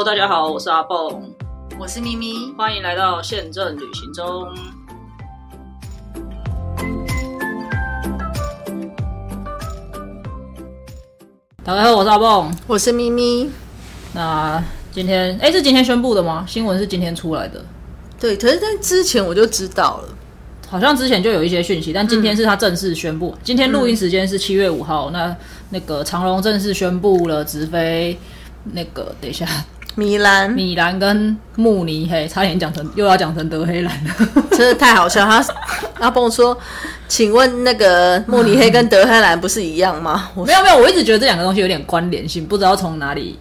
Hello，大家好，我是阿蹦，我是咪咪，欢迎来到宪政旅行中。大家好，我是阿蹦，我是咪咪。那今天，哎，是今天宣布的吗？新闻是今天出来的。对，可是在之前我就知道了，好像之前就有一些讯息，但今天是他正式宣布。今天录音时间是七月五号，那那个长隆正式宣布了直飞那个，等一下。米兰、米兰跟慕尼黑，差点讲成又要讲成德黑兰了，真的太好笑。他阿蹦说：“请问那个慕尼黑跟德黑兰不是一样吗？”没有没有，我一直觉得这两个东西有点关联性，不知道从哪里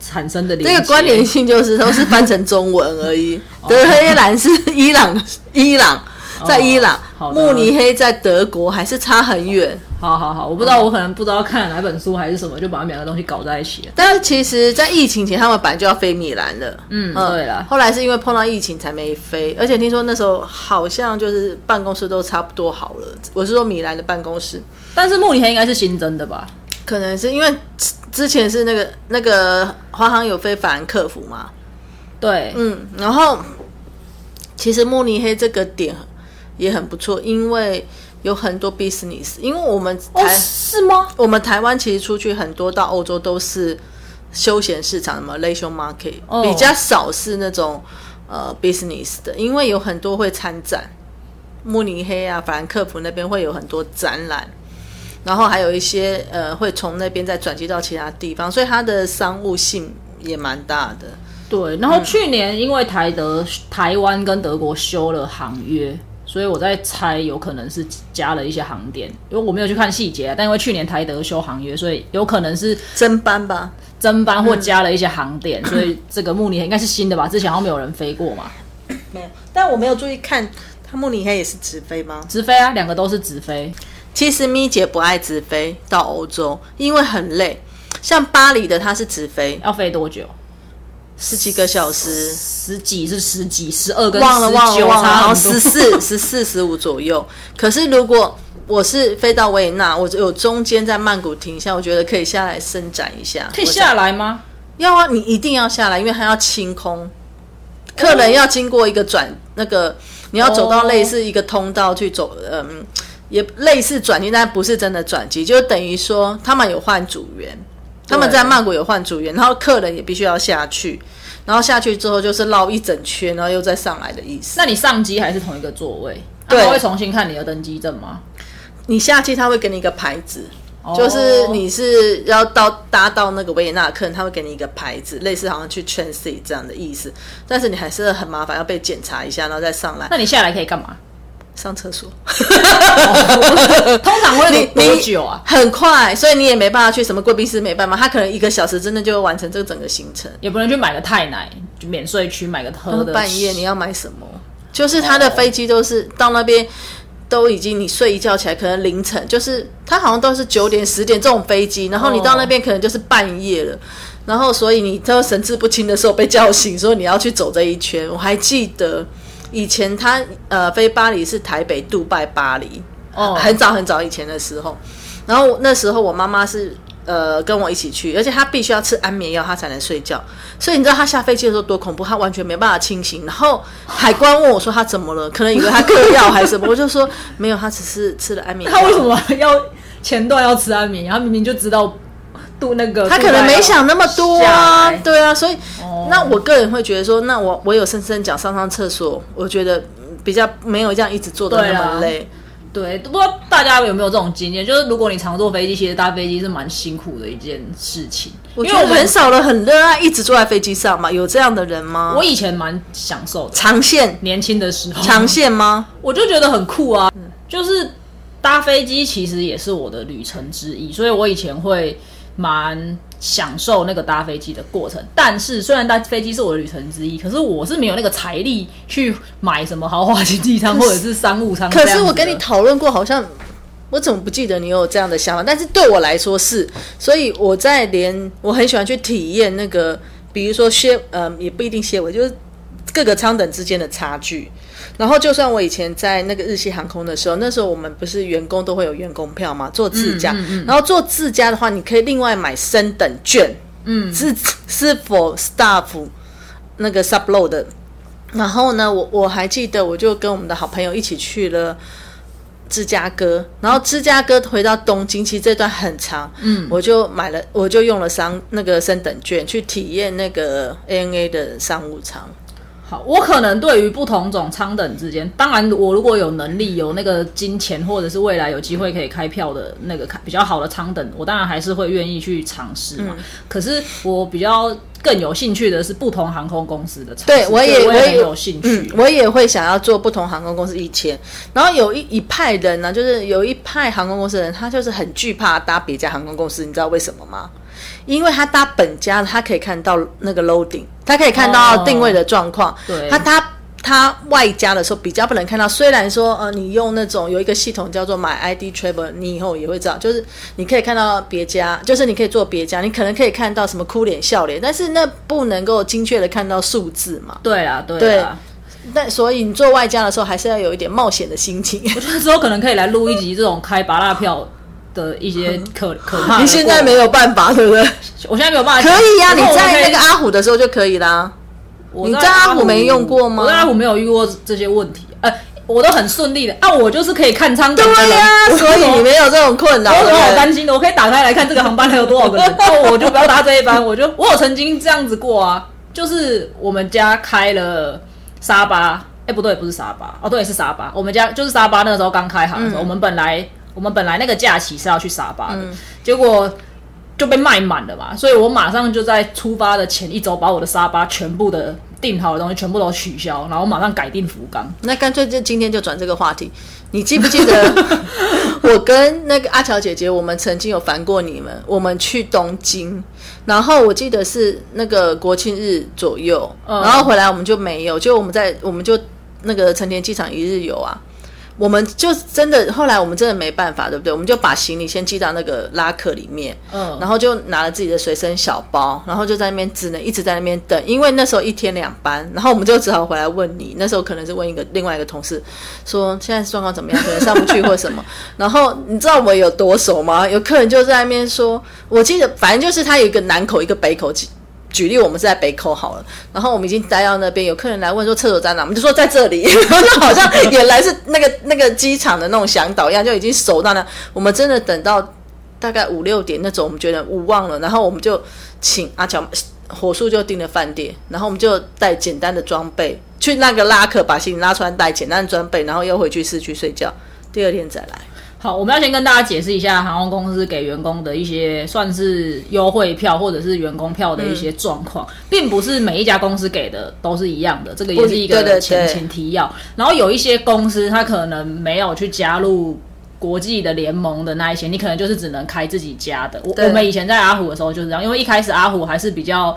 产生的。这个关联性就是都是翻成中文而已。德黑兰是伊朗，伊朗。在伊朗，慕尼黑在德国，还是差很远。好好好，我不知道，我可能不知道看哪本书还是什么，就把他们两个东西搞在一起了。但是其实，在疫情前，他们本来就要飞米兰了。嗯，对了。后来是因为碰到疫情才没飞，而且听说那时候好像就是办公室都差不多好了。我是说米兰的办公室，但是慕尼黑应该是新增的吧？可能是因为之前是那个那个华航有飞法兰克福嘛？对，嗯，然后其实慕尼黑这个点。也很不错，因为有很多 business。因为我们台是吗？我们台湾其实出去很多到欧洲都是休闲市场，什么 leisure market，比较少是那种呃 business 的。因为有很多会参展，慕尼黑啊、法兰克福那边会有很多展览，然后还有一些呃会从那边再转机到其他地方，所以它的商务性也蛮大的。对，然后去年因为台德台湾跟德国修了航约。所以我在猜，有可能是加了一些航点，因为我没有去看细节。但因为去年台德修航约，所以有可能是增班吧，增班或加了一些航点。所以这个慕尼黑应该是新的吧？之前好像没有人飞过嘛。没有，但我没有注意看，它慕尼黑也是直飞吗？直飞啊，两个都是直飞。其实咪姐不爱直飞到欧洲，因为很累。像巴黎的，它是直飞，要飞多久？十几个小时，十几是十几，十二跟忘了忘了忘了，然后十四 十四十五左右。可是如果我是飞到维也纳，我有中间在曼谷停下，我觉得可以下来伸展一下。可以下来吗？要啊，你一定要下来，因为它要清空。客人要经过一个转那个，你要走到类似一个通道去走，嗯，也类似转机，但不是真的转机，就等于说他们有换组员。他们在曼谷有换组员，然后客人也必须要下去，然后下去之后就是绕一整圈，然后又再上来的意思。那你上机还是同一个座位？对，会重新看你的登机证吗？你下机他会给你一个牌子，就是你是要到搭到那个维也纳客人，他会给你一个牌子，类似好像去 transit 这样的意思。但是你还是很麻烦，要被检查一下，然后再上来。那你下来可以干嘛？上厕所，通常会多久啊？很快，所以你也没办法去什么贵宾室，没办法，他可能一个小时真的就会完成这个整个行程。也不能去买个太奶，就免税区买个喝的。半夜你要买什么？就是他的飞机都是到那边都已经你睡一觉起来，可能凌晨，就是他好像都是九点十点这种飞机，然后你到那边可能就是半夜了，然后所以你都神志不清的时候被叫醒，说你要去走这一圈。我还记得。以前他呃飞巴黎是台北、杜拜、巴黎，哦，很早很早以前的时候，然后那时候我妈妈是呃跟我一起去，而且她必须要吃安眠药，她才能睡觉。所以你知道她下飞机的时候多恐怖，她完全没办法清醒。然后海关问我说她怎么了，可能以为她嗑药还是什么，我就说没有，她只是吃了安眠药。她为什么要前段要吃安眠药？她明明就知道。度那个，他可能没想那么多啊，对啊，所以那我个人会觉得说，那我我有深深讲上上厕所，我觉得比较没有这样一直坐的那么累。对，不知道大家有没有这种经验？就是如果你常坐飞机，其实搭飞机是蛮辛苦的一件事情。因为我很少人很热爱一直坐在飞机上嘛，有这样的人吗？我以前蛮享受的，长线年轻的时候，长线吗？我就觉得很酷啊，就是搭飞机其实也是我的旅程之一，所以我以前会。蛮享受那个搭飞机的过程，但是虽然搭飞机是我的旅程之一，可是我是没有那个财力去买什么豪华经济舱或者是商务舱。可是我跟你讨论过，好像我怎么不记得你有这样的想法？但是对我来说是，所以我在连我很喜欢去体验那个，比如说歇呃，也不一定歇尾，就是各个舱等之间的差距。然后，就算我以前在那个日系航空的时候，那时候我们不是员工都会有员工票嘛，做自驾。然后做自驾的话，你可以另外买升等券，嗯，是是否 staff 那个 subload 的。然后呢，我我还记得，我就跟我们的好朋友一起去了芝加哥，然后芝加哥回到东京，其实这段很长，嗯，我就买了，我就用了商那个升等券去体验那个 ANA 的商务舱。好，我可能对于不同种舱等之间，当然我如果有能力、有那个金钱，或者是未来有机会可以开票的那个开比较好的舱等，我当然还是会愿意去尝试嘛。可是我比较更有兴趣的是不同航空公司的舱，对我也我也有兴趣，我也会想要做不同航空公司以前。然后有一一派人呢，就是有一派航空公司的人，他就是很惧怕搭别家航空公司，你知道为什么吗？因为他搭本家，他可以看到那个 loading，他可以看到定位的状况。对，他搭他外加的时候比较不能看到。虽然说呃，你用那种有一个系统叫做 My ID Travel，你以后也会知道，就是你可以看到别家，就是你可以做别家，你可能可以看到什么哭脸笑脸，但是那不能够精确的看到数字嘛。对啊，对啊。但所以你做外加的时候，还是要有一点冒险的心情。我觉得之后可能可以来录一集这种开拔拉票。的一些可 可怕，你现在没有办法，对不对？我现在没有办法。可以呀，你在那个阿虎的时候就可以啦。你在阿虎没用过吗？我在阿虎没有遇过这些问题，呃，我都很顺利的。啊，我就是可以看舱等对呀，所以你没有这种困扰。我有好担心的，我可以打开来看这个航班还有多少个人，我就不要搭这一班。我就我有曾经这样子过啊，就是我们家开了沙巴，哎，不对，不是沙巴，哦，对，是沙巴。我们家就是沙巴，那个时候刚开航的时候，我们本来。我们本来那个假期是要去沙巴的，结果就被卖满了嘛，所以我马上就在出发的前一周把我的沙巴全部的订好的东西全部都取消，然后马上改订福冈。那干脆就今天就转这个话题，你记不记得 我跟那个阿乔姐姐，我们曾经有烦过你们？我们去东京，然后我记得是那个国庆日左右，然后回来我们就没有，就我们在我们就那个成田机场一日游啊。我们就真的后来我们真的没办法，对不对？我们就把行李先寄到那个拉客里面，嗯，然后就拿了自己的随身小包，然后就在那边只能一直在那边等，因为那时候一天两班，然后我们就只好回来问你。那时候可能是问一个另外一个同事，说现在状况怎么样？可能上不去或什么。然后你知道我们有多熟吗？有客人就在那边说，我记得反正就是他有一个南口一个北口。举例，我们是在北口好了，然后我们已经待到那边，有客人来问说厕所在哪，我们就说在这里，然后好像原来是那个那个机场的那种向导一样，就已经熟到那。我们真的等到大概五六点那种，我们觉得无望了，然后我们就请阿乔火速就订了饭店，然后我们就带简单的装备去那个拉客，把行李拉出来，带简单的装备，然后又回去市区睡觉，第二天再来。好，我们要先跟大家解释一下航空公司给员工的一些算是优惠票或者是员工票的一些状况，并不是每一家公司给的都是一样的，这个也是一个前前提要。然后有一些公司它可能没有去加入国际的联盟的那一些，你可能就是只能开自己家的。我我们以前在阿虎的时候就是这样，因为一开始阿虎还是比较。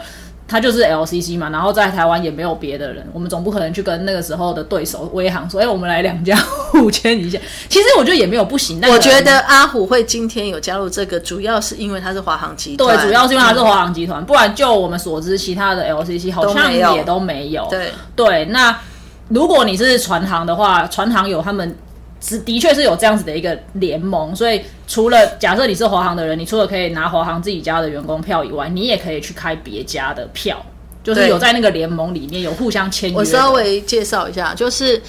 他就是 LCC 嘛，然后在台湾也没有别的人，我们总不可能去跟那个时候的对手威航说：“哎，我们来两家互签一下。”其实我觉得也没有不行。我觉得阿虎会今天有加入这个，主要是因为他是华航集团。对，主要是因为他是华航集团，不然就我们所知，其他的 LCC 好像也都没有。对对，那如果你是船航的话，船航有他们。是，的确是有这样子的一个联盟，所以除了假设你是华航的人，你除了可以拿华航自己家的员工票以外，你也可以去开别家的票，就是有在那个联盟里面有互相签约。我稍微介绍一下，就是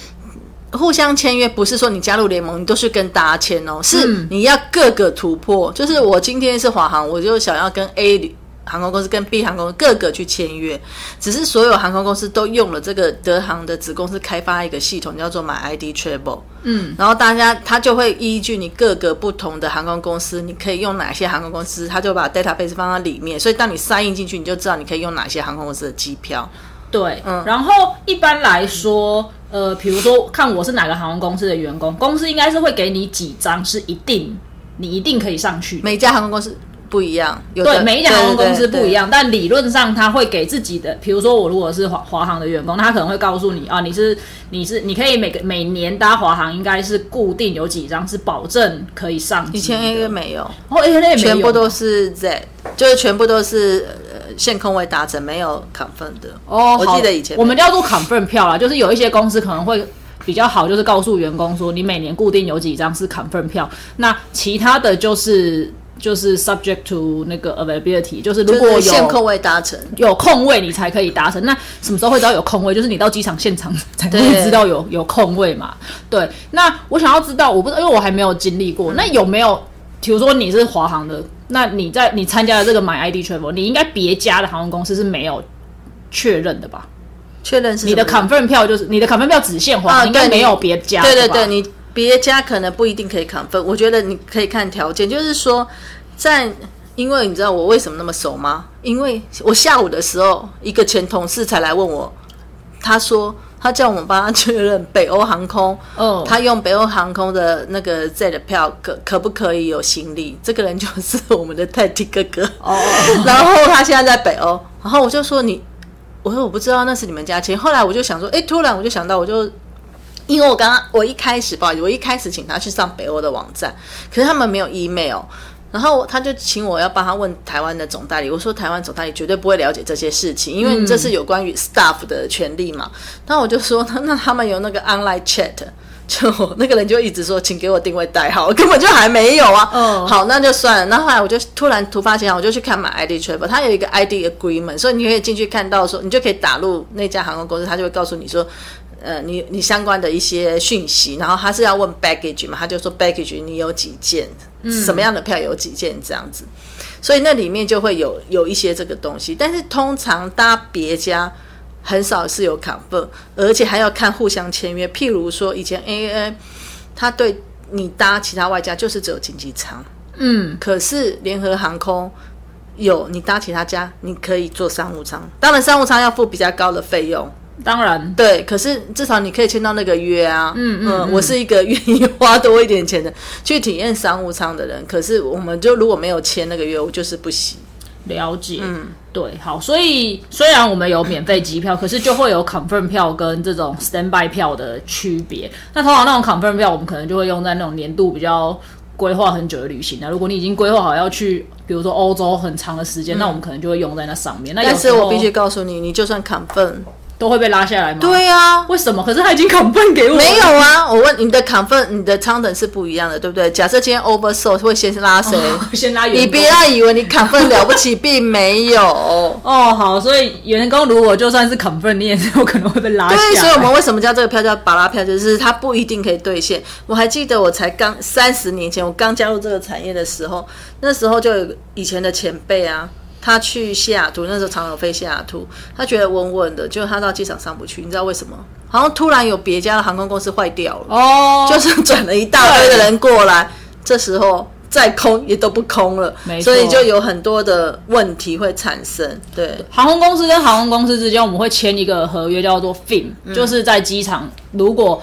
互相签约，不是说你加入联盟你都是跟大家签哦，是你要各个突破。就是我今天是华航，我就想要跟 A。航空公司跟 B 航空各个去签约，只是所有航空公司都用了这个德航的子公司开发一个系统，叫做 My ID Travel。嗯，然后大家他就会依据你各个不同的航空公司，你可以用哪些航空公司，他就把 database 放在里面，所以当你 sign 进去，你就知道你可以用哪些航空公司的机票。对，嗯，然后一般来说，呃，比如说看我是哪个航空公司的员工，公司应该是会给你几张是一定你一定可以上去，每家航空公司。不一样，有对每一家航空公司不一样，但理论上他会给自己的，比如说我如果是华华航的员工，他可能会告诉你啊，你是你是你可以每个每年搭华航应该是固定有几张是保证可以上。以前 A 没有，哦 A 没有，全部都是 Z，就是全部都是呃限空位达成，没有 confirm 的。哦，我记得以前我们叫做 confirm 票啦，就是有一些公司可能会比较好，就是告诉员工说你每年固定有几张是 confirm 票，那其他的就是。就是 subject to 那个 availability，就是如果有限空位达成，有空位，你才可以达成。那什么时候会知道有空位？就是你到机场现场才会知道有有空位嘛。对，那我想要知道，我不知道，因为我还没有经历过。那有没有，比如说你是华航的，那你在你参加的这个买 ID travel，你应该别家的航空公司是没有确认的吧？确认是你的 confirm 票就是你的 confirm 票只限华啊航，应该对没有别家的。对对对，你别家可能不一定可以 confirm，我觉得你可以看条件，就是说在。因为你知道我为什么那么熟吗？因为我下午的时候，一个前同事才来问我，他说他叫我们帮他确认北欧航空，哦他用北欧航空的那个 Z 的票可可不可以有行李？这个人就是我们的泰迪哥哥。哦，然后他现在在北欧，然后我就说你，我说我不知道那是你们家亲。后来我就想说，哎，突然我就想到，我就因为我刚刚我一开始不好意思，我一开始请他去上北欧的网站，可是他们没有 email。然后他就请我要帮他问台湾的总代理，我说台湾总代理绝对不会了解这些事情，因为这是有关于 staff 的权利嘛。那我就说，那那他们有那个 online chat，就那个人就一直说，请给我定位代号，根本就还没有啊。嗯好，那就算了。那后来我就突然突发奇想，我就去看买 ID travel，它有一个 ID agreement，所以你可以进去看到说，你就可以打入那家航空公司，他就会告诉你说。呃，你你相关的一些讯息，然后他是要问 baggage 嘛，他就说 baggage 你有几件，什么样的票有几件这样子，所以那里面就会有有一些这个东西，但是通常搭别家很少是有 confirm，而且还要看互相签约。譬如说以前 AA 他对你搭其他外加就是只有经济舱，嗯，可是联合航空有你搭其他家，你可以坐商务舱，当然商务舱要付比较高的费用。当然，对，可是至少你可以签到那个约啊。嗯嗯嗯我是一个愿意花多一点钱的 去体验商务舱的人，可是我们就如果没有签那个约，我就是不行。了解，嗯，对，好，所以虽然我们有免费机票，可是就会有 confirm 票跟这种 standby 票的区别。那通常那种 confirm 票，我们可能就会用在那种年度比较规划很久的旅行啊。如果你已经规划好要去，比如说欧洲很长的时间，那我们可能就会用在那上面。但是我必须告诉你，你就算 confirm，都会被拉下来吗？，对啊，为什么？可是他已经 confirm 给我了没有啊。我问你的 confirm，你的仓等是不一样的，对不对？假设今天 oversold 会先拉谁？先拉员工你不要以为你 confirm 了不起，并没有。哦，好，所以员工如果就算是 confirm，你也是有可能会被拉下来。对，所以我们为什么叫这个票叫巴拉票，就是它不一定可以兑现。我还记得我才刚三十年前，我刚加入这个产业的时候，那时候就有以前的前辈啊，他去西雅图，那时候常有飞西雅图，他觉得稳稳的，结果他到机场上不去，你知道为什么？好像突然有别家的航空公司坏掉了，哦，就是转了一大堆的人过来，这时候。再空也都不空了没，错所以就有很多的问题会产生。对，航空公司跟航空公司之间，我们会签一个合约，叫做 FIM，、就是在机场如果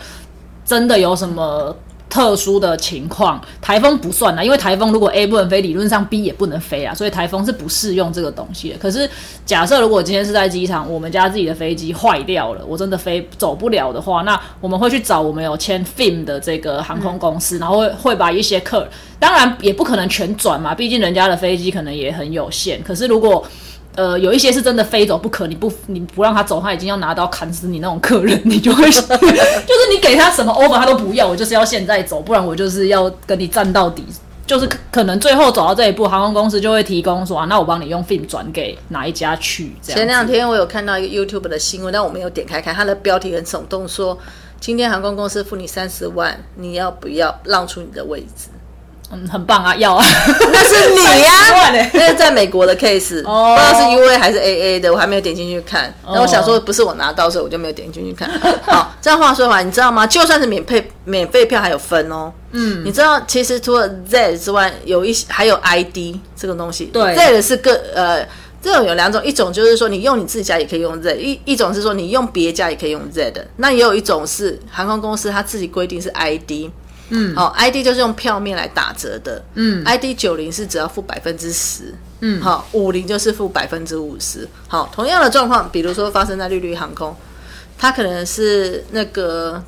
真的有什么特殊的情况，台风不算啦，因为台风如果 A 不能飞，理论上 B 也不能飞啊，所以台风是不适用这个东西的。可是假设如果今天是在机场，我们家自己的飞机坏掉了，我真的飞走不了的话，那我们会去找我们有签 FIM 的这个航空公司，然后会会把一些客，当然也不可能全转嘛，毕竟人家的飞机可能也很有限。可是如果呃，有一些是真的非走不可，你不你不让他走，他已经要拿刀砍死你那种客人，你就会 就是你给他什么 offer 他都不要，我就是要现在走，不然我就是要跟你战到底。就是可能最后走到这一步，航空公司就会提供说啊，那我帮你用 FIM 转给哪一家去这样。前两天我有看到一个 YouTube 的新闻，但我没有点开看，它的标题很耸动，说今天航空公司付你三十万，你要不要让出你的位置？嗯，很棒啊，要啊，那是你呀、30万欸 那是在美国的 case，、哦不知道是 U A 还是 A A 的，我还没有点进去看。那我想说，不是我拿到，所以我就没有点进去看。好，这样话说回来，你知道吗？就算是免费免费票还有分哦。嗯，你知道其实除了 Z 之外，有一些还有 I D 这个东西。对，Z 是个呃。这种有两种，一种就是说你用你自己家也可以用 Z，一一种是说你用别家也可以用 Z 的。那也有一种是航空公司它自己规定是 ID，嗯，好、i d 就是用票面来打折的，嗯，ID 九零是只要付百分之十，嗯，好，五零就是付百分之五十，好，同样的状况，比如说发生在绿绿航空，它可能是那个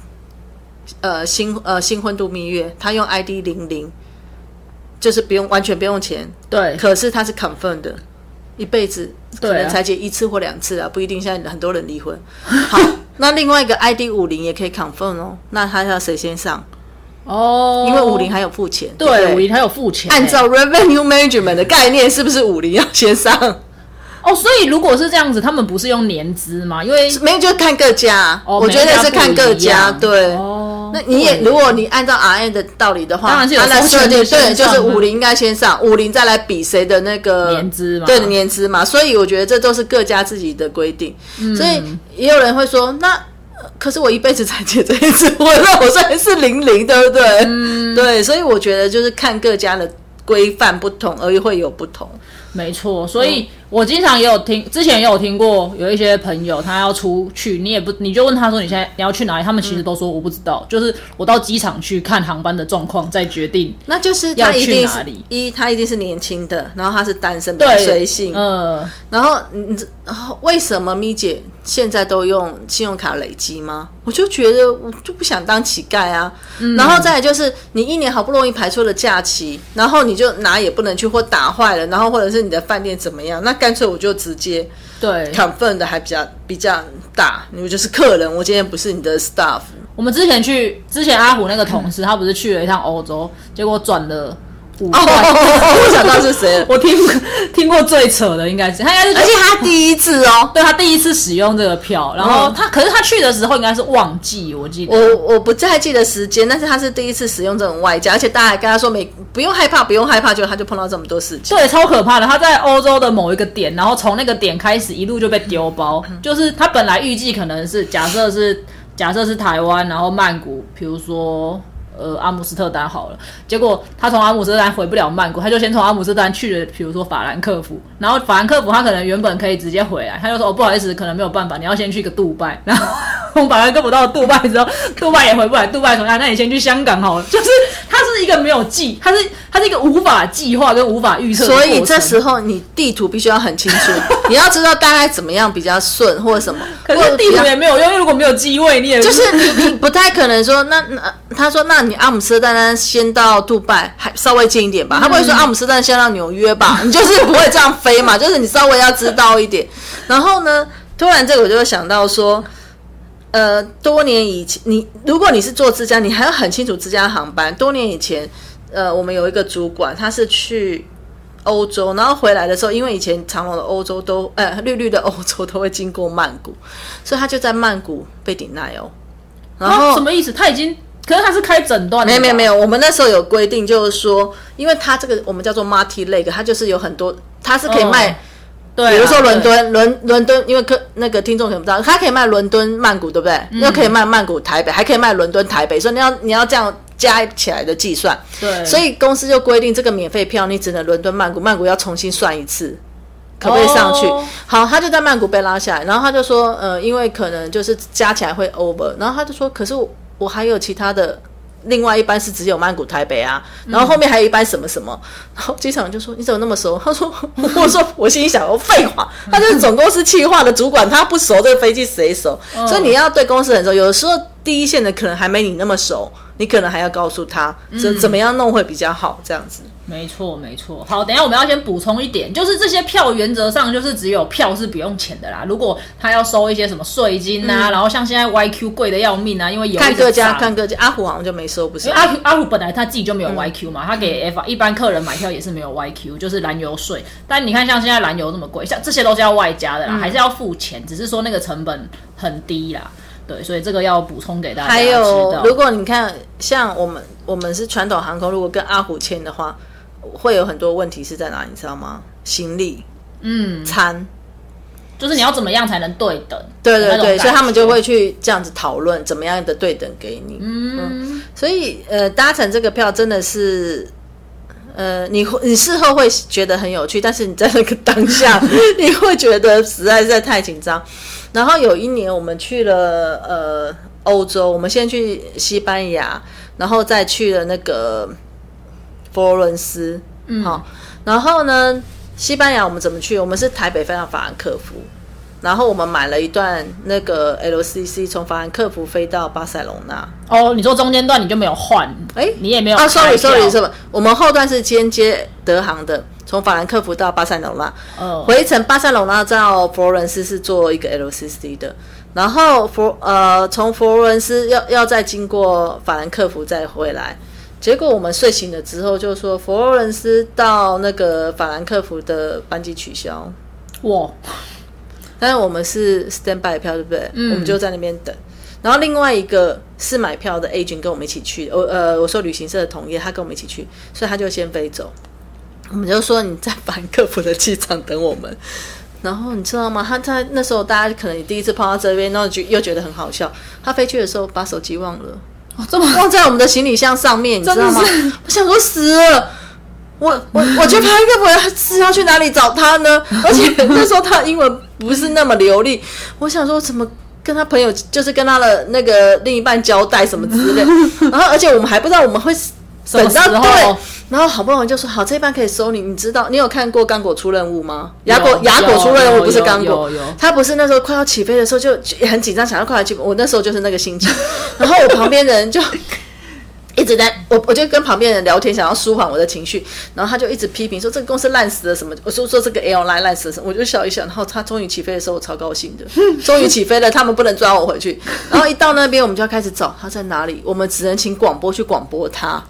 呃新呃新婚度蜜月，它用 ID 零零，就是不用完全不用钱，对，可是它是 confirm 的，一辈子可能才结一次或两次啊，不一定。现在很多人离婚。好，那另外一个 ID 五零也可以 confirm 哦，那他要谁先上？哦，因为五菱还有付钱。对五菱还有付钱欸，按照 revenue management 的概念，是不是五菱要先上？哦，所以如果是这样子，他们不是用年资吗？因为没有，就看各家。哦我觉得是看各家对，哦，那你也，如果你按照 R N 的道理的话，当然是有按照风险设定，的对，就是上五菱应该先上，五菱再来比谁的那个年资嘛对年资嘛。所以我觉得这都是各家自己的规定。嗯所以也有人会说，那呃可是我一辈子才结这一次婚，那我算是零零，对不对？嗯对，所以我觉得就是看各家的规范不同，而会有不同。没错，所以我经常也有听，之前也有听过有一些朋友他要出去，你也不你就问他说你现在你要去哪里，他们其实都说我不知道，就是我到机场去看航班的状况再决定。那就是要去他一定哪里一，他一定是年轻的，然后他是单身，比较对，随性，呃，然后你知然后为什么咪姐现在都用信用卡累积吗？我就觉得我就不想当乞丐啊。然后再来就是你一年好不容易排出了假期，然后你就拿也不能去，或打坏了，然后或者是你的饭店怎么样，那干脆我就直接对，confirm 的还比较比较大，你们就是客人，我今天不是你的 staff。我们之前去，之前阿虎那个同事，他不是去了一趟欧洲，结果转了五哦，块。我想到是谁了，我听听过最扯的应该是他应该是，而且他第一次哦。对他第一次使用这个票，然后他、可是他去的时候应该是旺季，我记得。我我不太记得时间，但是他是第一次使用这种外加，而且大家还跟他说没不用害怕，不用害怕，结果他就碰到这么多事情。对，超可怕的。他在欧洲的某一个点，然后从那个点开始一路就被丢包。就是他本来预计可能是假设是假设是台湾，然后曼谷，比如说呃阿姆斯特丹好了，结果他从阿姆斯特丹回不了曼谷，他就先从阿姆斯特丹去了，比如说法兰克福，然后法兰克福他可能原本可以直接回来，他就说哦不好意思，可能没有办法，你要先去个杜拜，然后从法兰克福到杜拜之后，杜拜也回不来，杜拜从啊那你先去香港好了，就是它是一个没有计，它是它是一个无法计划跟无法预测所以这时候你地图必须要很清楚，你要知道大概怎么样比较顺或者什么。可是地图也没有用，因为如果没有机位，你也就是你 你不太可能说，那那他说，那你阿姆斯特丹先到杜拜，还稍微近一点吧。他不会说阿姆斯特丹先到纽约吧？你就是不会这样飞嘛，就是你稍微要知道一点。然后呢，突然这个我就会想到说，呃，多年以前，你如果你是做自家，你还要很清楚自家航班。多年以前，呃，我们有一个主管，他是去欧洲，然后回来的时候，因为以前长隆的欧洲都，呃，绿绿的欧洲都会经过曼谷，所以他就在曼谷被顶奈哦。然后、啊什么意思？他已经，可是他是开诊断的，没有没有没有，我们那时候有规定，就是说，因为他这个我们叫做 multi leg，它就是有很多，它是可以卖，哦对啊，比如说伦，敦，伦伦敦，因为客那个听众可能不知道，他可以卖伦敦曼谷，对不对？嗯又可以卖曼谷台北，还可以卖伦敦台北，所以你要你要这样加起来的计算。对，所以公司就规定这个免费票你只能伦敦曼谷，曼谷要重新算一次。可不可以上去？哦好，他就在曼谷被拉下来，然后他就说，呃，因为可能就是加起来会 over，然后他就说，可是我我还有其他的，另外一班是只有曼谷台北啊，然后后面还有一班什么什么，然后机场就说你怎么那么熟？他说，我说我心里想，我废话，他就是总公司企划的主管，他不熟这个飞机谁熟？所以你要对公司很熟，有的时候第一线的可能还没你那么熟，你可能还要告诉他怎怎么样弄会比较好，这样子。没错没错。好，等一下我们要先补充一点，就是这些票原则上就是只有票是不用钱的啦。如果他要收一些什么税金啊，然后像现在 YQ 贵的要命啊，因为有看各家，看各家，阿虎好像就没收，不是因为？阿虎阿虎本来他自己就没有 YQ 嘛，他给 F 一般客人买票也是没有 YQ，就是燃油税。但你看像现在燃油那么贵，像这些都是要外加的啦，还是要付钱，只是说那个成本很低啦。对，所以这个要补充给大家还有，如果你看，像我们我们是传统航空，如果跟阿虎签的话，会有很多问题是在哪里，你知道吗？行李、嗯，餐，就是你要怎么样才能对等？对对对，所以他们就会去这样子讨论怎么样的对等给你。嗯，所以呃，搭乘这个票真的是。呃，你会你事后会觉得很有趣，但是你在那个当下，你会觉得实在是在太紧张。然后有一年我们去了呃欧洲，我们先去西班牙，然后再去了那个佛罗伦斯，嗯，好，然后呢，西班牙我们怎么去？我们是台北飞到法兰克福，然后我们买了一段那个 LCC 从法兰克福飞到巴塞隆纳。哦，你说中间段你就没有换，哎，你也没有啊，sorry 开票 sorry sorry，我们后段是间接德航的，从法兰克福到巴塞隆纳，哦。回程巴塞隆纳到佛罗伦斯是做一个 LCC 的。然后佛呃从佛罗伦斯要要再经过法兰克福再回来，结果我们睡醒了之后就说佛罗伦斯到那个法兰克福的班机取消，哇，但是我们是 stand by 票，对不对？嗯我们就在那边等。然后另外一个是买票的 agent 跟我们一起去，我呃我说旅行社的同业，他跟我们一起去，所以他就先飞走。我们就说你在法兰克福的机场等我们。然后你知道吗？他在那时候大家可能第一次碰到这边，然后就又觉得很好笑。他飞去的时候把手机忘了，哦这么 忘在我们的行李箱上面，你知道吗？我想说死了。我我我觉得他应该不会是要去哪里找他呢？而且那时候他英文不是那么流利，我想说怎么跟他朋友，就是跟他的那个另一半交代什么之类。然后而且我们还不知道我们会等到对，然后好不容易就说好，这一班可以收你。你知道你有看过《刚果出任务》吗？雅果有雅果出任务不是刚果他不是那时候快要起飞的时候就也很紧张，想要快要起飞。我那时候就是那个心情，然后我旁边的人就。一直在我，我就跟旁边人聊天，想要舒缓我的情绪，然后他就一直批评说这个公司烂死了什么，我说说这个 airline 烂死了什么，我就笑一笑，然后他终于起飞的时候，我超高兴的，终于起飞了，他们不能抓我回去，然后一到那边我们就要开始找他在哪里，我们只能请广播去广播他，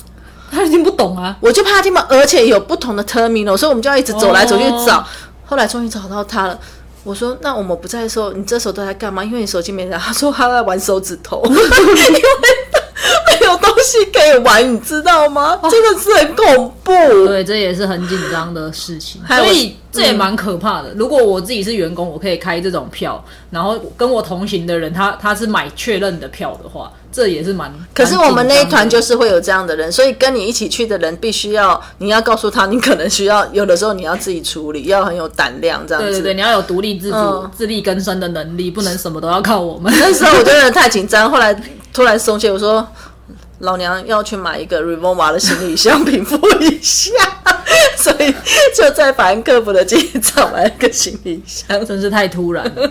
他听不懂啊，我就怕他听不懂，而且有不同的 terminal，所以我们就要一直走来走去找。哦后来终于找到他了。我说：“那我们不在的时候，你这时候都在干嘛？因为你手机没拿。”他说：“他在玩手指头，因为没有东西可以玩，你知道吗？真的是很恐怖。对，这也是很紧张的事情，还有我所以这也蛮可怕的。如果我自己是员工，我可以开这种票，然后跟我同行的人他他是买确认的票的话，这也是蛮。可是我们那一团就是会有这样的人，所以跟你一起去的人必须要，你要告诉他，你可能需要有的时候你要自己处理，要很有胆量这样子。对对对，你要有独立自主、嗯自力更生的能力，不能什么都要靠我们。那时候我 真的太紧张，后来突然松懈，我说老娘要去买一个 Revova 的行李箱平复一下，所以就在法兰克福的机场买了个行李箱，真是太突然了。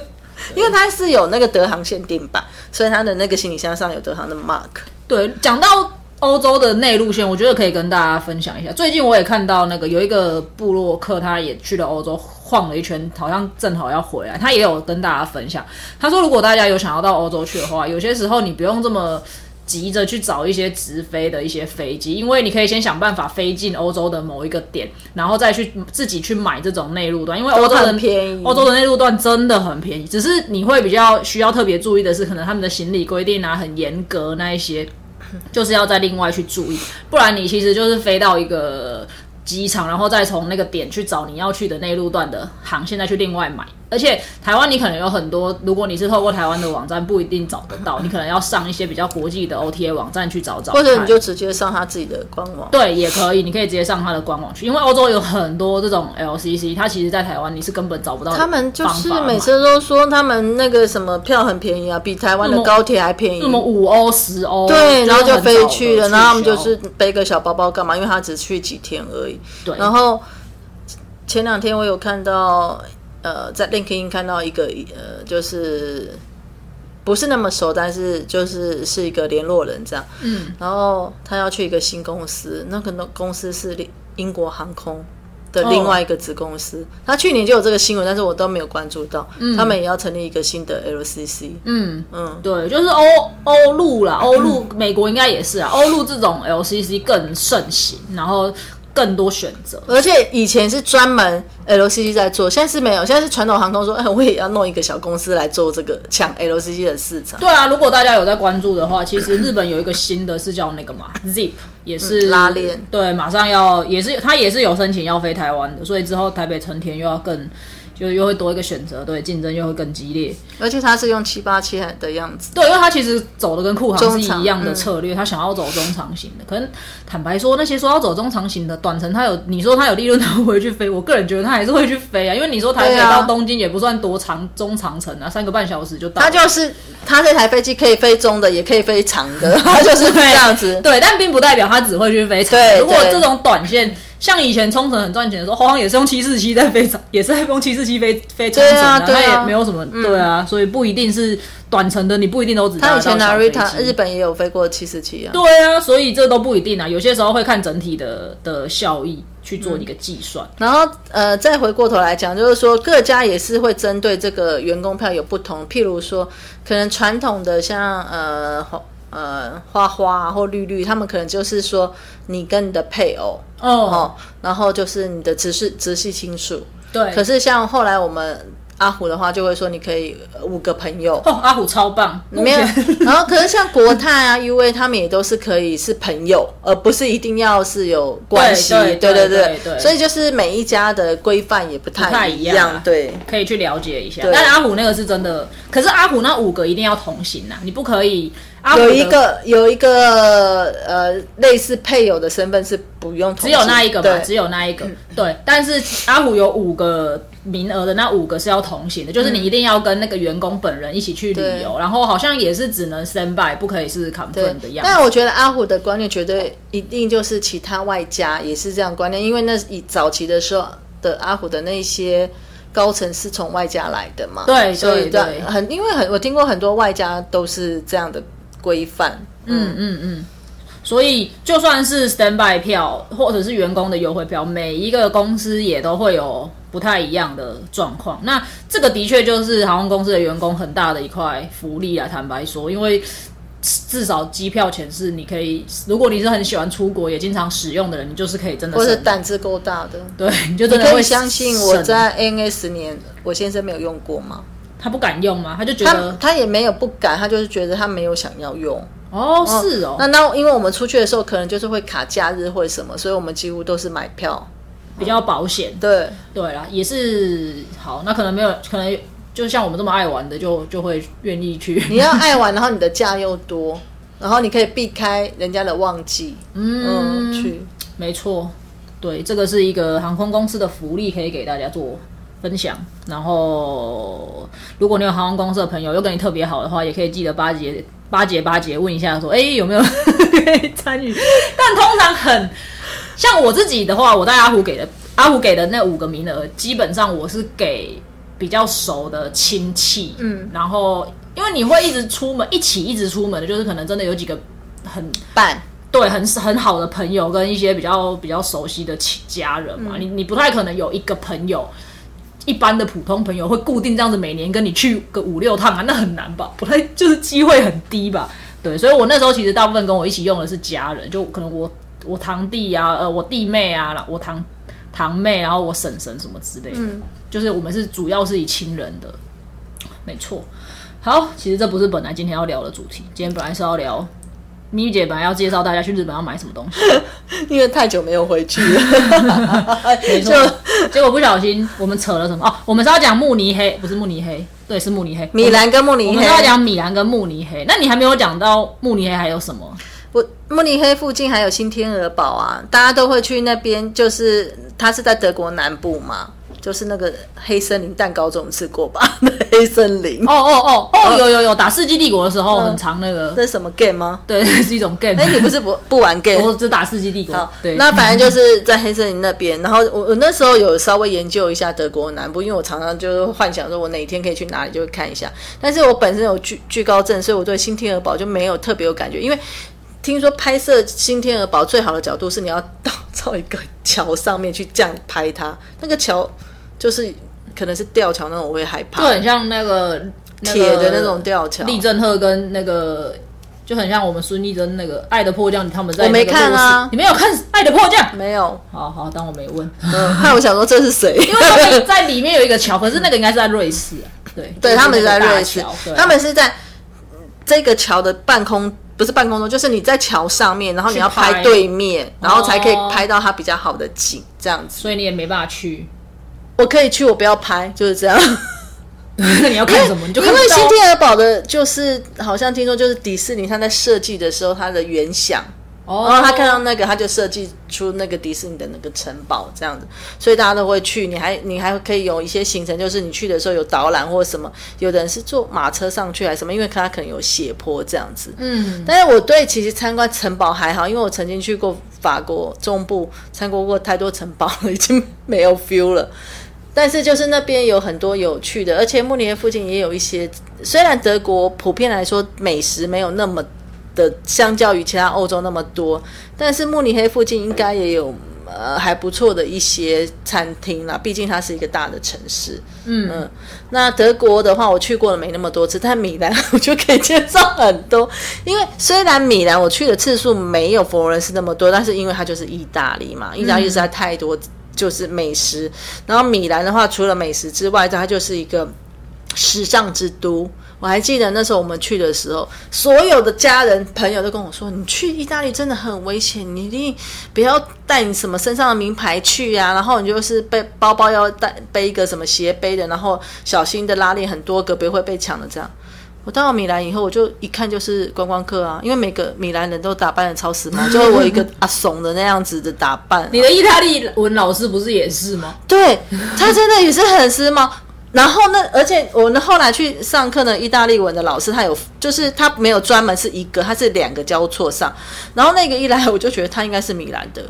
因为它是有那个德航限定版，所以它的那个行李箱上有德航的 mark。对，讲到欧洲的内陆线，我觉得可以跟大家分享一下。最近我也看到那个有一个部落客，他也去了欧洲晃了一圈，好像正好要回来，他也有跟大家分享。他说，如果大家有想要到欧洲去的话，有些时候你不用这么。急着去找一些直飞的一些飞机，因为你可以先想办法飞进欧洲的某一个点，然后再去自己去买这种内陆段，因为欧洲的很便宜欧洲的内陆段真的很便宜，只是你会比较需要特别注意的是，可能他们的行李规定啊很严格那一些，就是要再另外去注意，不然你其实就是飞到一个机场，然后再从那个点去找你要去的内陆段的航线，再去另外买。而且台湾你可能有很多，如果你是透过台湾的网站，不一定找得到，你可能要上一些比较国际的 OTA 网站去找找，或者你就直接上他自己的官网。对，也可以，你可以直接上他的官网去，因为欧洲有很多这种 LCC，它其实在台湾你是根本找不到他们就是每次都说他们那个什么票很便宜啊，比台湾的高铁还便宜。什么五欧、十欧，对，然后就飞去了，促然后他们就是背个小包包干嘛？因为他只去几天而已。对，然后前两天我有看到，呃，在 LinkedIn 看到一个呃，就是不是那么熟，但是就是是一个联络人这样。嗯，然后他要去一个新公司，那个公司是英国航空。的另外一个子公司，他去年就有这个新闻，但是我都没有关注到。嗯他们也要成立一个新的 LCC。嗯嗯，对，就是欧欧陆啦，欧陆美国应该也是啊，欧陆这种 LCC 更盛行，然后更多选择。而且以前是专门 LCC 在做，现在是没有，现在是传统航空说，哎，我也要弄一个小公司来做这个抢 LCC 的市场。对啊，如果大家有在关注的话，其实日本有一个新的是叫那个嘛 Zip，也是、嗯拉链。对，马上要也是它也是有申请要飞台湾的，所以之后台北成田又要更就又会多一个选择，对，竞争又会更激烈。而且它是用七八七的样子，对，因为它其实走的跟酷航是一样的策略，他想要走中长型的。可能坦白说，那些说要走中长型的短程，他有你说他有利润，他会回去飞。我个人觉得他还是会去飞啊，因为你说台北到东京也不算多长中长程啊，三个半小时就到了。它就是它这台飞机可以飞中的，也可以飞长的，它就是这样子。对，但并不代表他只会去飞长。对如果对这种短线像以前冲绳很赚钱的时候，华航也是用七四七在飞，也是在用七四七飞飞冲绳对啊对啊它也没有什么，对啊，所以不一定是短程的，你不一定都只搭得他以前到小飞机 Narita 日本也有飞过七四七啊。对啊，所以这都不一定啊，有些时候会看整体的的效益去做一个计算。然后呃，再回过头来讲，就是说各家也是会针对这个员工票有不同，譬如说可能传统的像呃花呃花花啊或绿绿，他们可能就是说你跟你的配偶哦，哦，然后就是你的直系直系亲属。对，可是像后来我们阿虎的话，就会说你可以呃五个朋友。哦，阿虎超棒，没有，然后可是像国泰啊、U A 他们也都是可以是朋友，而不是一定要是有关系。对对对对对所以就是每一家的规范也不不太太一样啊对，可以去了解一下。但阿虎那个是真的，可是阿虎那五个一定要同行啊，你不可以。阿虎有一个有一个呃类似配偶的身份是不用同只有那一个嘛，只有那一个。对，但是阿虎有五个名额的，那五个是要同行的，就是你一定要跟那个员工本人一起去旅游，然后好像也是只能 stand by，不可以是 confirm 的样子。但我觉得阿虎的观念绝对一定就是其他外加也是这样观念，因为那以早期的时候的阿虎的那些高层是从外加来的嘛，对所以对对很因为很我听过很多外加都是这样的规范，嗯嗯嗯。所以，就算是 standby 票或者是员工的优惠票，每一个公司也都会有不太一样的状况。那这个的确就是航空公司的员工很大的一块福利啊。坦白说，因为至少机票钱是你可以，如果你是很喜欢出国也经常使用的人，你就是可以真的或者胆子够大的。对，你就你真的会相信我在十年，我先生没有用过吗？他不敢用吗？他就觉他得他也没有不敢，他就是觉得他没有想要用。哦是哦，那那因为我们出去的时候可能就是会卡假日或者什么，所以我们几乎都是买票。比较保险。对，对啦，也是好，那可能没有，可能就像我们这么爱玩的，就就会愿意去。你要爱玩，然后你的假又多，然后你可以避开人家的旺季，嗯，去。没错，对，这个是一个航空公司的福利，可以给大家做分享。然后，如果你有航空公司的朋友又跟你特别好的话，也可以记得巴结巴结巴结问一下，说，哎，有没有 可以参与？但通常很像我自己的话，我在阿虎给的阿虎给的那五个名额，基本上我是给比较熟的亲戚，嗯，然后因为你会一直出门，一起一直出门的，就是可能真的有几个很伴。对，很很好的朋友跟一些比较比较熟悉的家人嘛，你你不太可能有一个朋友，一般的普通朋友会固定这样子每年跟你去个五六趟啊，那很难吧？不太就是机会很低吧？对，所以我那时候其实大部分跟我一起用的是家人，就可能我我堂弟啊，呃，我弟妹啊，我堂堂妹，然后我婶婶什么之类的，就是我们是主要是以亲人的，没错。好，其实这不是本来今天要聊的主题，今天本来是要聊。咪咪姐本来要介绍大家去日本要买什么东西，因为太久没有回去了，没错，结果不小心我们扯了什么哦？我们是要讲慕尼黑，不是慕尼黑，对，是慕尼黑。米兰跟慕尼黑我们是。要讲米兰跟慕尼黑，那你还没有讲到慕尼黑还有什么？我慕尼黑附近还有新天鹅堡啊，大家都会去那边，就是它是在德国南部嘛，就是那个黑森林蛋糕总吃过吧？那黑森林，哦哦哦哦，有有有，打世纪帝国的时候很长那个，这是什么 game 吗？对，是一种 game。哎，你不是不不玩 game？我只打世纪帝国好，，对，那反正就是在黑森林那边。然后我我那时候有稍微研究一下德国南部，因为我常常就是幻想说我哪一天可以去哪里就会看一下。但是我本身有惧惧高症，所以我对新天鹅堡就没有特别有感觉，因为听说拍摄新天鹅堡最好的角度是你要到到一个桥上面去这样拍它，那个桥就是可能是吊桥那种，我会害怕就。很像那个铁的那种吊桥，立正赫跟那个。就很像我们孙艺珍那个《爱的迫降》，他们在我没看啊你没有看《爱的迫降》？没有。好好，当我没问。嗯，害我想说这是谁？因为他们在里面有一个桥，可是那个应该是在瑞士啊。对，对，他们是在瑞士他们是在这个桥的半空，不是办公桌，就是你在桥上面，然后你要拍拍对面，然后才可以哦拍到它比较好的景，这样子。所以你也没办法去。我可以去，我不要拍，就是这样。那你要看什么？你就因为新天鹅堡的，就是好像听说就是迪士尼它在设计的时候，它的原想哦然后他看到那个，他就设计出那个迪士尼的那个城堡这样子，所以大家都会去。你还你还可以有一些行程，就是你去的时候有导览或什么，有的人是坐马车上去还是什么，因为他可能有斜坡这样子。嗯，但是我对其实参观城堡还好，因为我曾经去过法国中部参观过太多城堡了，已经没有 feel 了。但是就是那边有很多有趣的，而且慕尼黑附近也有一些。虽然德国普遍来说美食没有那么的，相较于其他欧洲那么多，但是慕尼黑附近应该也有呃还不错的一些餐厅啦。毕竟它是一个大的城市。嗯嗯，那德国的话，我去过了没那么多次，但米兰我就可以介绍很多。因为虽然米兰我去的次数没有佛罗伦斯那么多，但是因为它就是意大利嘛，意大利实在太多就是美食。然后米兰的话，除了美食之外，它就是一个时尚之都。我还记得那时候我们去的时候，所有的家人朋友都跟我说：“你去意大利真的很危险，你一定不要带你什么身上的名牌去啊，然后你就是背包包要带背一个什么斜背的，然后小心的拉链很多个，别会被抢的这样。”我到了米兰以后，我就一看就是观光客啊，因为每个米兰人都打扮的超时髦，就是我一个阿怂的那样子的打扮。你的意大利文老师不是也是吗？对他真的也是很时髦。然后呢，而且我呢后来去上课呢，意大利文的老师他有，就是他没有专门是一个，他是两个交错上。然后那个一来，我就觉得他应该是米兰的，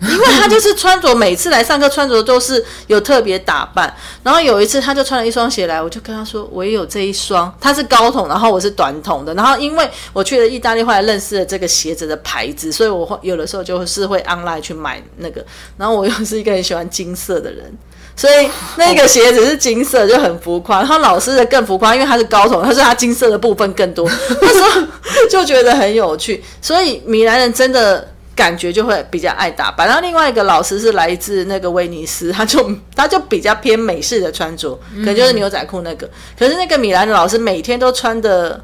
因为他就是穿着每次来上课穿着都是有特别打扮。然后有一次他就穿了一双鞋来，我就跟他说我也有这一双，他是高筒，然后我是短筒的。然后因为我去了意大利，后来认识了这个鞋子的牌子，所以我会有的时候就是会 online 去买那个。然后我又是一个很喜欢金色的人。所以那个鞋子是金色，就很浮夸。然后老师的更浮夸，因为他是高筒，他说他金色的部分更多。那时候就觉得很有趣。所以米兰人真的感觉就会比较爱打扮。然后另外一个老师是来自那个威尼斯，他就 他就比较偏美式的穿着，可能就是牛仔裤那个。可是那个米兰的老师每天都穿的，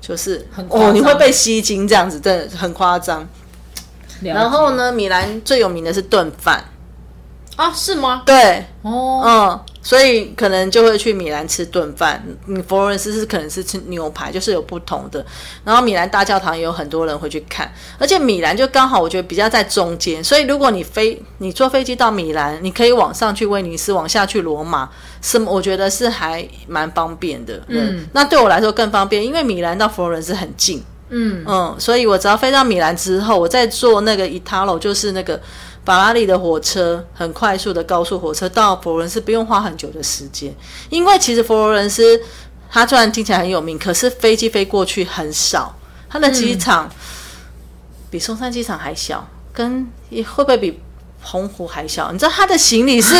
就是很哦，你会被吸睛这样子，真的很夸张。然然后？呢，米兰最有名的是炖饭，啊，是吗？对，哦，嗯，所以可能就会去米兰吃顿饭。你佛罗伦斯是可能是吃牛排，就是有不同的。然后米兰大教堂也有很多人会去看，而且米兰就刚好我觉得比较在中间，所以如果你飞你坐飞机到米兰，你可以往上去威尼斯，往下去罗马，什么我觉得是还蛮方便的。嗯，那对我来说更方便，因为米兰到佛罗伦斯很近。嗯嗯，所以我只要飞到米兰之后，我再坐那个 Italo，就是那个法拉利的火车，很快速的高速火车到佛罗伦斯，不用花很久的时间。因为其实佛罗伦斯它虽然听起来很有名，可是飞机飞过去很少，它的机场比松山机场还小，跟会不会比？澎湖还小，你知道他的行李是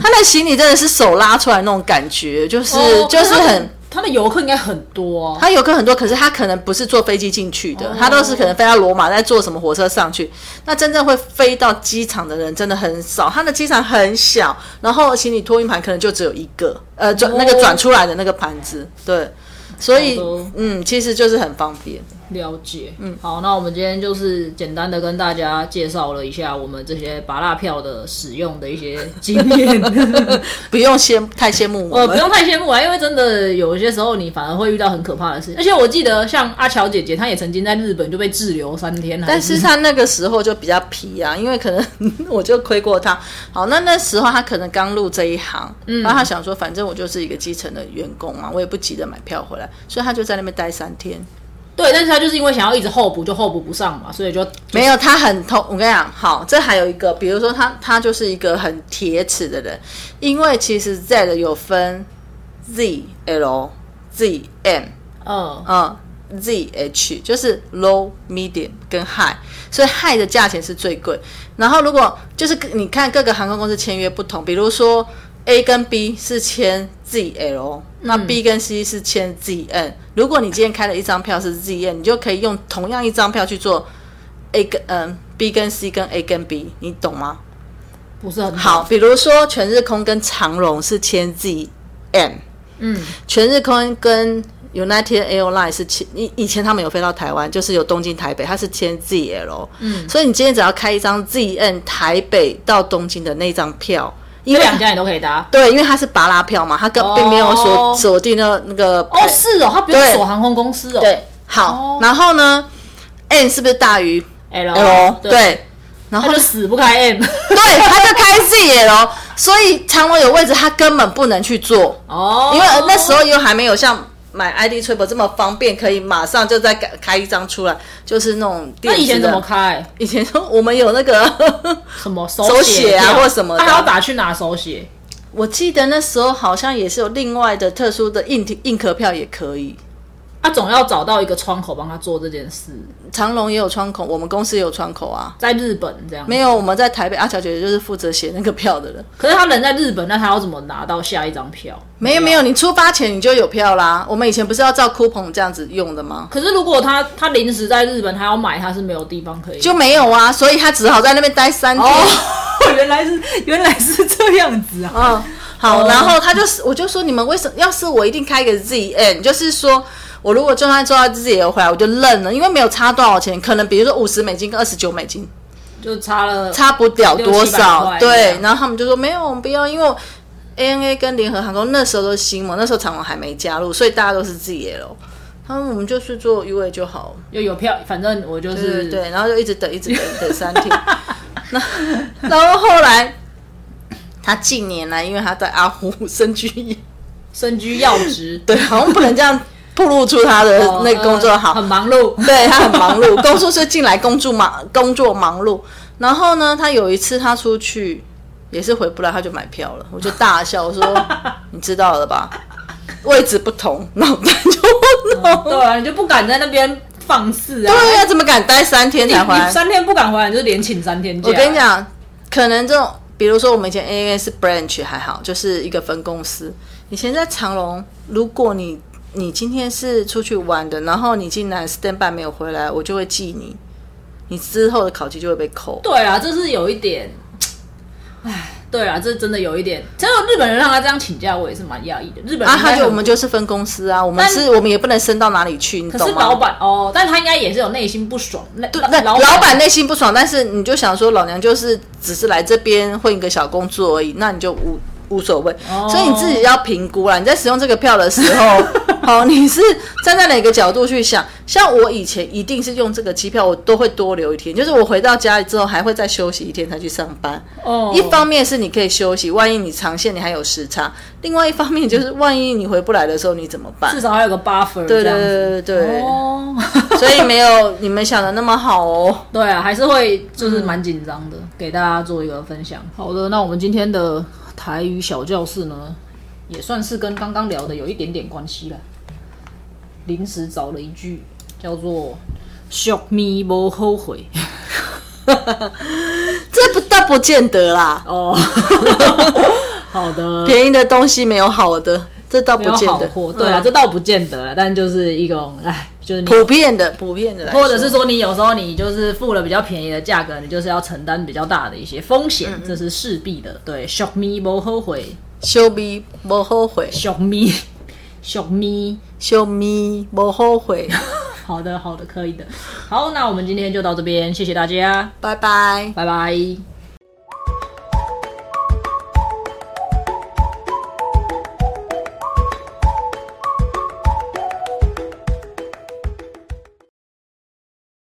他的行李真的是手拉出来那种感觉，就是、哦 就是很他的游客应该很多啊。他游客很多，可是他可能不是坐飞机进去的，哦他都是可能飞到罗马，再坐什么火车上去。那真正会飞到机场的人真的很少，他的机场很小，然后行李托运盘可能就只有一个，呃，转、哦那个转出来的那个盘子，对，所以嗯，其实就是很方便。了解，嗯，好，那我们今天就是简单的跟大家介绍了一下我们这些拔蜡票的使用的一些经验。不用羡太羡慕我呃，不用太羡慕啊，因为真的有一些时候你反而会遇到很可怕的事。而且我记得像阿乔姐姐，她也曾经在日本就被滞留三天，但是她那个时候就比较皮啊，因为可能我就亏过她。好，那那时候她可能刚入这一行，嗯，然后她想说，反正我就是一个基层的员工嘛，我也不急着买票回来，所以她就在那边待三天。对，但是他就是因为想要一直候补，就候补不上嘛，所以就没有，他很痛。我跟你讲，好，这还有一个，比如说他，他就是一个很铁齿的人，因为其实 Z 有分 Z L、Z M，嗯嗯，Z H 就是 low、medium 跟 high，所以 high 的价钱是最贵。然后如果就是你看各个航空公司签约不同，比如说 A 跟 B 是签 ZL，那 B 跟 C 是签 ZN。如果你今天开了一张票是 ZN，你就可以用同样一张票去做 A 跟嗯 B 跟 C 跟 A 跟 B，你懂吗？不是很好，，比如说全日空跟长荣是签 ZN，嗯。全日空跟 United Airlines 是签以以前他们有飞到台湾，就是有东京、台北，它是签 ZL，嗯，所以你今天只要开一张 ZN 台北到东京的那张票，因为两家你都可以搭。对，因为它是拔拉票嘛，它跟并没有锁哦锁定的那个哦，是哦，它不用锁航空公司哦。对，好，哦。然后呢，N 是不是大于 L L 对，然后他就死不开 M 对，他就开 ZL，所以长隆有位置他根本不能去做，哦，因为那时候又还没有像买 ID Triple 这么方便，可以马上就再改开一张出来，就是那种电子的。那以前怎么开？以前说我们有那个什么 手手写啊票或什么的他还要打去拿手写。我记得那时候好像也是有另外的特殊的硬硬壳票也可以。他总要找到一个窗口帮他做这件事，长隆也有窗口，我们公司也有窗口啊。在日本这样。没有，我们在台北，阿乔姐姐就是负责写那个票的人。可是他人在日本，那他要怎么拿到下一张票？没有没有，你出发前你就有票啦。我们以前不是要照 coupon 这样子用的吗？可是如果他他临时在日本，他要买，他是没有地方可以。就没有啊，所以他只好在那边待三天。哦，原来是原来是这样子啊。嗯，好，哦然后他就是，我就说你们为什么？要是我一定开个 ZN，就是说我如果就算做到自己的回来，我就认了，因为没有差多少钱，可能比如说五十美金跟二十九美金，就差了差不了多少。对，然后他们就说没有，我们不要，因为 ANA 跟联合航空那时候都是新嘛，那时候长龙还没加入，所以大家都是自己 L。他们我们就是做 UA 就好，又有票，反正我就对是对对，然后就一直等，一直等，等三天。那然后后来他近年来，因为他在阿虎 身居身居要职，对，好像不能这样暴露出他的哦那个工作好。呃很忙碌。对他很忙碌，工作是进来工作忙工作忙碌。然后呢，他有一次他出去也是回不来，他就买票了。我就大笑我说：“ 你知道了吧？位置不同，脑袋就不同。对啊，你就不敢在那边放肆啊！对啊，怎么敢待三天才回来？三天不敢回来，你就连请三天假。我跟你，讲，可能这种，比如说我们以前 AA 是 branch 还好，就是一个分公司。以前在长隆，如果你你今天是出去玩的，然后你进来 stand by 没有回来，我就会记你，你之后的考绩就会被扣。对啊，这是有一点，唉，对啊，这真的有一点。只有日本人让他这样请假，我也是蛮讶异的。日本人啊，他就我们就是分公司啊，我们但是我们也不能升到哪里去，你可是懂吗？老板哦，但他应该也是有内心不爽。那那老板内心不爽，但是你就想说，老娘就是只是来这边混一个小工作而已，那你就无无所谓。哦所以你自己要评估啦。你在使用这个票的时候，好，你是站在哪个角度去想？像我以前一定是用这个机票，我都会多留一天，就是我回到家里之后还会再休息一天才去上班。哦，一方面是你可以休息，万一你长线你还有时差；另外一方面就是万一你回不来的时候你怎么办至？少还有个 buffer 对。对对对，哦，所以没有你们想的那么好哦。对啊，还是会就是蛮紧张的，给大家做一个分享。好的，那我们今天的台语小教室呢，也算是跟刚刚聊的有一点点关系了。临时找了一句叫做“俗咪无后悔 这不倒不见得啦”。，哦，好的，便宜的东西没有好的，这倒不见得。货，对啊，嗯这倒不见得啦，但就是一种，哎，就是普遍的，普遍的，或者是说你有时候你就是付了比较便宜的价格，你就是要承担比较大的一些风险，嗯这是势必的。对，小咪不后悔，小咪不后悔，小咪，小咪。小咪不后悔，好的，好的，可以的。好，那我们今天就到这边，谢谢大家，拜拜。拜拜。